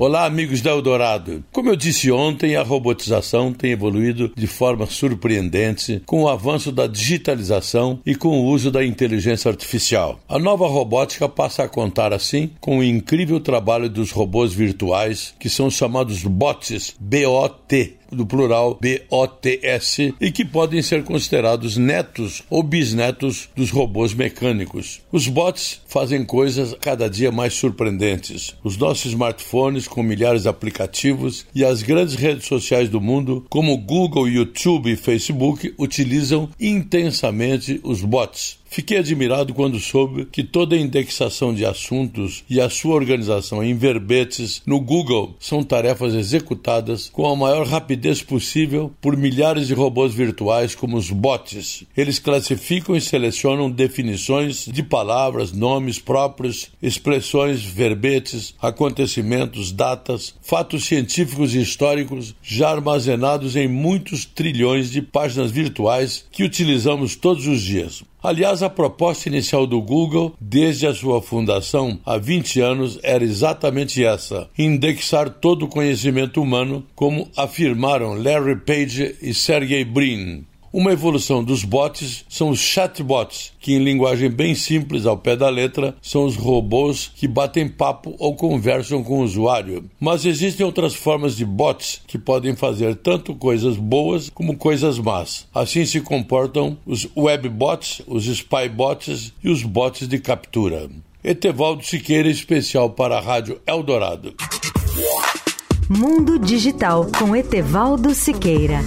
Olá, amigos da Eldorado. Como eu disse ontem, a robotização tem evoluído de forma surpreendente com o avanço da digitalização e com o uso da inteligência artificial. A nova robótica passa a contar, assim, com o incrível trabalho dos robôs virtuais, que são chamados bots, BOT, do plural BOTS, e que podem ser considerados netos ou bisnetos dos robôs mecânicos. Os bots fazem coisas cada dia mais surpreendentes. Os nossos smartphones, com milhares de aplicativos, e as grandes redes sociais do mundo, como Google, YouTube e Facebook, utilizam intensamente os bots. Fiquei admirado quando soube que toda a indexação de assuntos e a sua organização em verbetes no Google são tarefas executadas com a maior rapidez possível por milhares de robôs virtuais como os bots. Eles classificam e selecionam definições de palavras, nomes próprios, expressões, verbetes, acontecimentos, datas, fatos científicos e históricos já armazenados em muitos trilhões de páginas virtuais que utilizamos todos os dias. Aliás, a proposta inicial do Google, desde a sua fundação há 20 anos, era exatamente essa: indexar todo o conhecimento humano, como afirmaram Larry Page e Sergey Brin. Uma evolução dos bots são os chatbots, que, em linguagem bem simples ao pé da letra, são os robôs que batem papo ou conversam com o usuário. Mas existem outras formas de bots que podem fazer tanto coisas boas como coisas más. Assim se comportam os webbots, os spybots e os bots de captura. Etevaldo Siqueira, especial para a Rádio Eldorado. Mundo Digital com Etevaldo Siqueira.